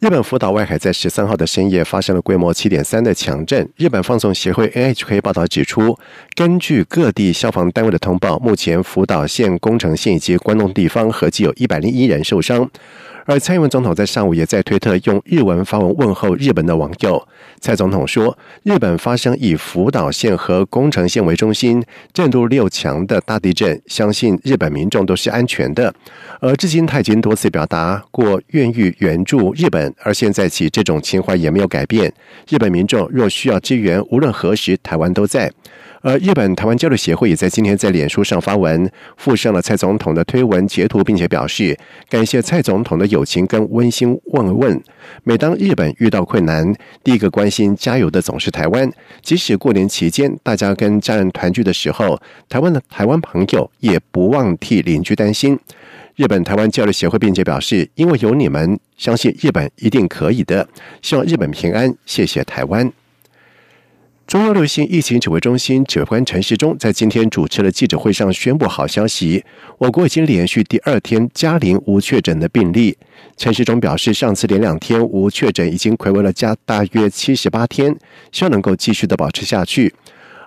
日本福岛外海在十三号的深夜发生了规模七点三的强震。日本放送协会 NHK 报道指出，根据各地消防单位的通报，目前福岛县、宫城县以及关东地方合计有一百零一人受伤。而蔡英文总统在上午也在推特用日文发文问候日本的网友。蔡总统说：“日本发生以福岛县和宫城县为中心、震度六强的大地震，相信日本民众都是安全的。而至今他已经多次表达过愿意援助日本，而现在起这种情怀也没有改变。日本民众若需要支援，无论何时，台湾都在。”而日本台湾交流协会也在今天在脸书上发文，附上了蔡总统的推文截图，并且表示感谢蔡总统的友情跟温馨问问。每当日本遇到困难，第一个关心加油的总是台湾。即使过年期间大家跟家人团聚的时候，台湾的台湾朋友也不忘替邻居担心。日本台湾交流协会并且表示，因为有你们，相信日本一定可以的。希望日本平安，谢谢台湾。中央流行疫情指挥中心指挥官陈时中在今天主持的记者会上宣布好消息：我国已经连续第二天加零无确诊的病例。陈时中表示，上次连两天无确诊已经回违了加大约七十八天，希望能够继续的保持下去。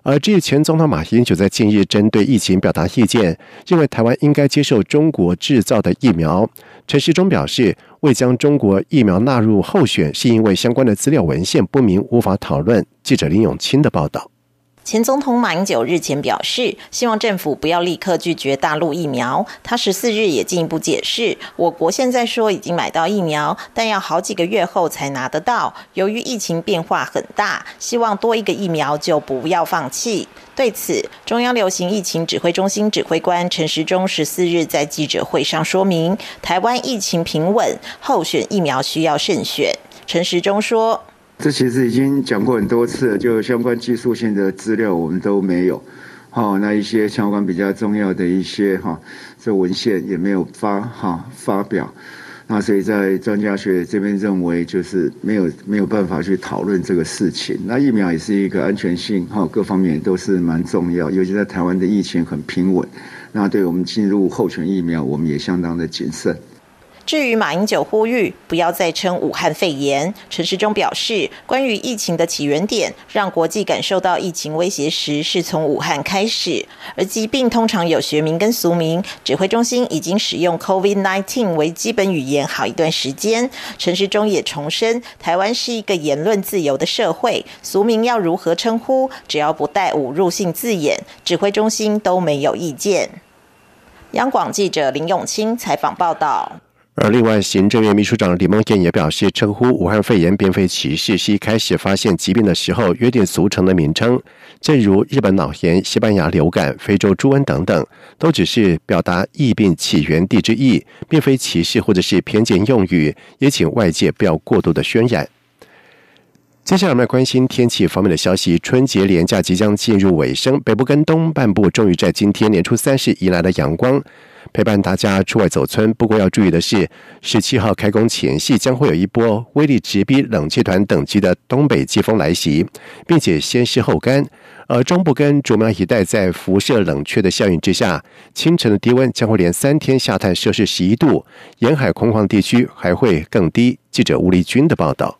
而至于前总统马英九在近日针对疫情表达意见，认为台湾应该接受中国制造的疫苗。陈时中表示，未将中国疫苗纳入候选，是因为相关的资料文献不明，无法讨论。记者林永清的报道。前总统马英九日前表示，希望政府不要立刻拒绝大陆疫苗。他十四日也进一步解释，我国现在说已经买到疫苗，但要好几个月后才拿得到。由于疫情变化很大，希望多一个疫苗就不要放弃。对此，中央流行疫情指挥中心指挥官陈时中十四日在记者会上说明，台湾疫情平稳，候选疫苗需要慎选。陈时中说。这其实已经讲过很多次了，就相关技术性的资料我们都没有，好，那一些相关比较重要的一些哈，这文献也没有发哈发表，那所以在专家学这边认为就是没有没有办法去讨论这个事情。那疫苗也是一个安全性哈各方面都是蛮重要，尤其在台湾的疫情很平稳，那对我们进入候选疫苗，我们也相当的谨慎。至于马英九呼吁不要再称武汉肺炎，陈时中表示，关于疫情的起源点，让国际感受到疫情威胁时，是从武汉开始。而疾病通常有学名跟俗名，指挥中心已经使用 COVID-19 为基本语言好一段时间。陈时中也重申，台湾是一个言论自由的社会，俗名要如何称呼，只要不带侮辱性字眼，指挥中心都没有意见。央广记者林永清采访报道。而另外，行政院秘书长李梦燕也表示，称呼武汉肺炎并非歧视，是一开始发现疾病的时候约定俗成的名称。正如日本脑炎、西班牙流感、非洲猪瘟等等，都只是表达疫病起源地之意，并非歧视或者是偏见用语。也请外界不要过度的渲染。接下来我们来关心天气方面的消息。春节连假即将进入尾声，北部跟东半部终于在今天年初三十迎来了阳光。陪伴大家出外走村，不过要注意的是，十七号开工前夕将会有一波威力直逼冷气团等级的东北季风来袭，并且先湿后干。而中部跟竹苗一带在辐射冷却的效应之下，清晨的低温将会连三天下探摄氏十一度，沿海空旷地区还会更低。记者吴立军的报道。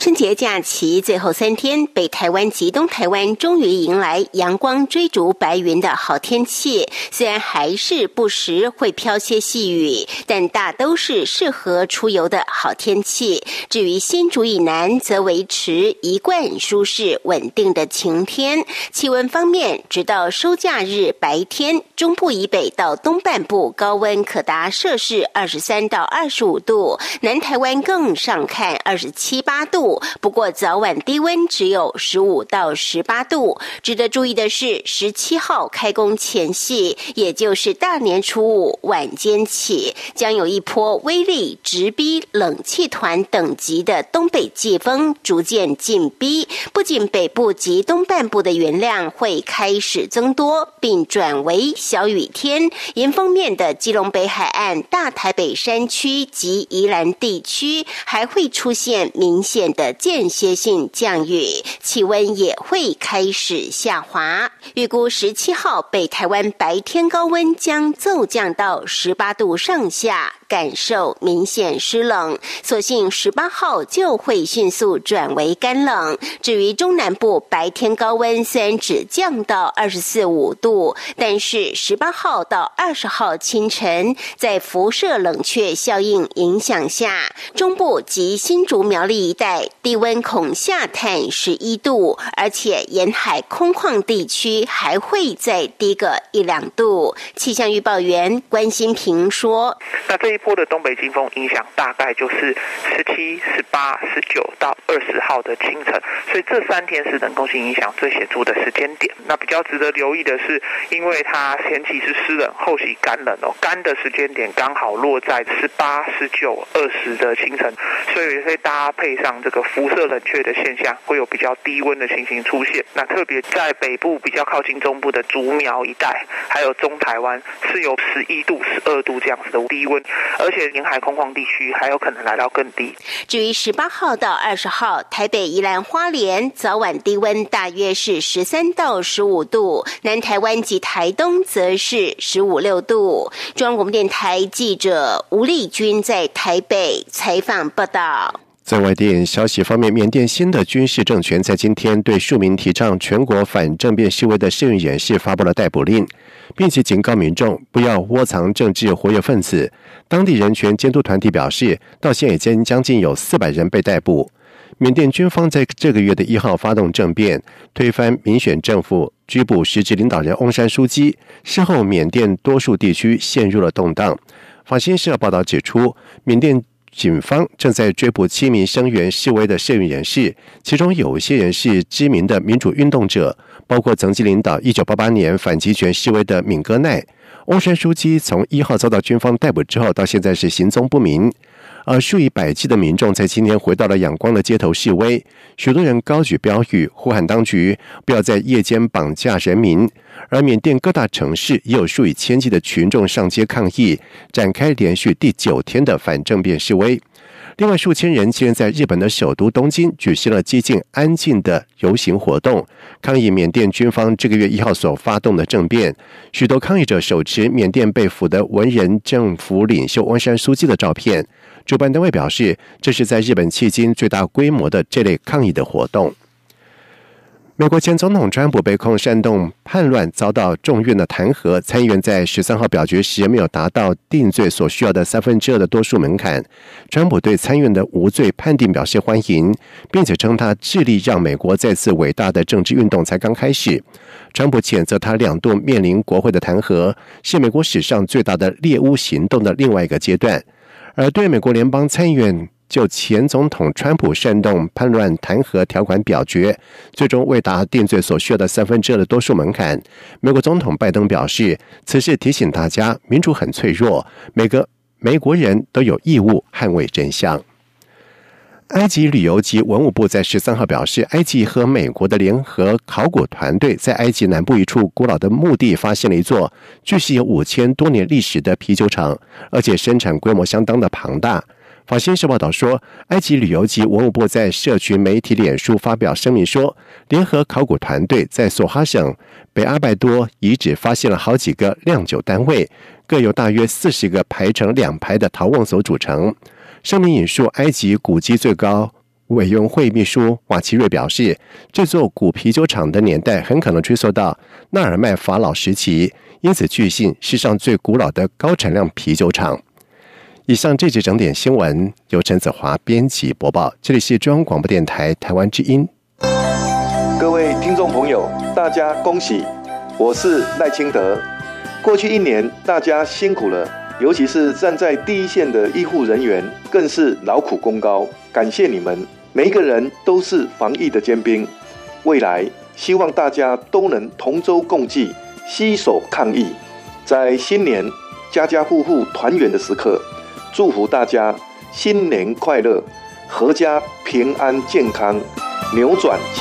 春节假期最后三天，北台湾及东台湾终于迎来阳光追逐白云的好天气。虽然还是不时会飘些细雨，但大都是适合出游的好天气。至于新竹以南，则维持一贯舒适稳定的晴天。气温方面，直到收假日白天，中部以北到东半部高温可达摄氏二十三到二十五度，南台湾更上看二十七八度。不过早晚低温只有十五到十八度。值得注意的是，十七号开工前夕，也就是大年初五晚间起，将有一波威力直逼冷气团等级的东北季风逐渐进逼，不仅北部及东半部的云量会开始增多，并转为小雨天，迎风面的基隆北海岸、大台北山区及宜兰地区还会出现明显的间歇性降雨，气温也会开始下滑。预估十七号北台湾白天高温将骤降到十八度上下。感受明显湿冷，所幸十八号就会迅速转为干冷。至于中南部白天高温虽然只降到二十四五度，但是十八号到二十号清晨，在辐射冷却效应影响下，中部及新竹苗栗一带低温恐下探十一度，而且沿海空旷地区还会再低个一两度。气象预报员关心平说：“那这一。”波的东北季风影响大概就是十七、十八、十九到二十号的清晨，所以这三天是冷空气影响最显著的时间点。那比较值得留意的是，因为它前期是湿冷，后期干冷哦，干的时间点刚好落在十八、十九、二十的清晨，所以会搭配上这个辐射冷却的现象，会有比较低温的情形出现。那特别在北部比较靠近中部的竹苗一带，还有中台湾是有十一度、十二度这样子的低温。而且沿海空旷地区还有可能来到更低。至于十八号到二十号，台北、宜兰、花莲早晚低温大约是十三到十五度，南台湾及台东则是十五六度。中央广播电台记者吴丽君在台北采访报道。在外电消息方面，缅甸新的军事政权在今天对数名提倡全国反政变示威的示威人士发布了逮捕令，并且警告民众不要窝藏政治活跃分子。当地人权监督团体表示，到现在已经将近有四百人被逮捕。缅甸军方在这个月的一号发动政变，推翻民选政府，拘捕实质领导人翁山书记。事后，缅甸多数地区陷入了动荡。法新社报道指出，缅甸。警方正在追捕七名声援示威的社运人士，其中有些人是知名的民主运动者，包括曾经领导1988年反集权示威的敏戈奈。翁山书记从一号遭到军方逮捕之后，到现在是行踪不明。而数以百计的民众在今天回到了仰光的街头示威，许多人高举标语，呼喊当局不要在夜间绑架人民。而缅甸各大城市也有数以千计的群众上街抗议，展开连续第九天的反政变示威。另外，数千人竟然在日本的首都东京举行了接近安静的游行活动，抗议缅甸军方这个月一号所发动的政变。许多抗议者手持缅甸被俘的文人政府领袖汪山书记的照片。主办单位表示，这是在日本迄今最大规模的这类抗议的活动。美国前总统川普被控煽动叛乱，遭到众院的弹劾。参议员在十三号表决时没有达到定罪所需要的三分之二的多数门槛。川普对参院的无罪判定表示欢迎，并且称他致力让美国再次伟大的政治运动才刚开始。川普谴责他两度面临国会的弹劾，是美国史上最大的猎巫行动的另外一个阶段。而对美国联邦参议院。就前总统川普煽动叛乱弹劾条款表决，最终未达定罪所需要的三分之二的多数门槛。美国总统拜登表示，此事提醒大家，民主很脆弱，每个美国人都有义务捍卫真相。埃及旅游及文物部在十三号表示，埃及和美国的联合考古团队在埃及南部一处古老的墓地发现了一座据悉有五千多年历史的啤酒厂，而且生产规模相当的庞大。法新社报道说，埃及旅游及文物部在社群媒体脸书发表声明说，联合考古团队在索哈省北阿拜多遗址发现了好几个酿酒单位，各有大约四十个排成两排的陶瓮所组成。声明引述埃及古迹最高委员会秘书瓦奇瑞表示，这座古啤酒厂的年代很可能追溯到纳尔迈法老时期，因此据信世上最古老的高产量啤酒厂。以上这节整点新闻由陈子华编辑播报这里是中央广播电台台湾之音。各位听众朋友大家恭喜我是赖清德。过去一年大家辛苦了尤其是站在第一线的医护人员更是劳苦功高感谢你们每一个人都是防疫的尖兵。未来希望大家都能同舟共济携手抗疫。在新年家家户户团圆的时刻祝福大家新年快乐阖家平安健康扭转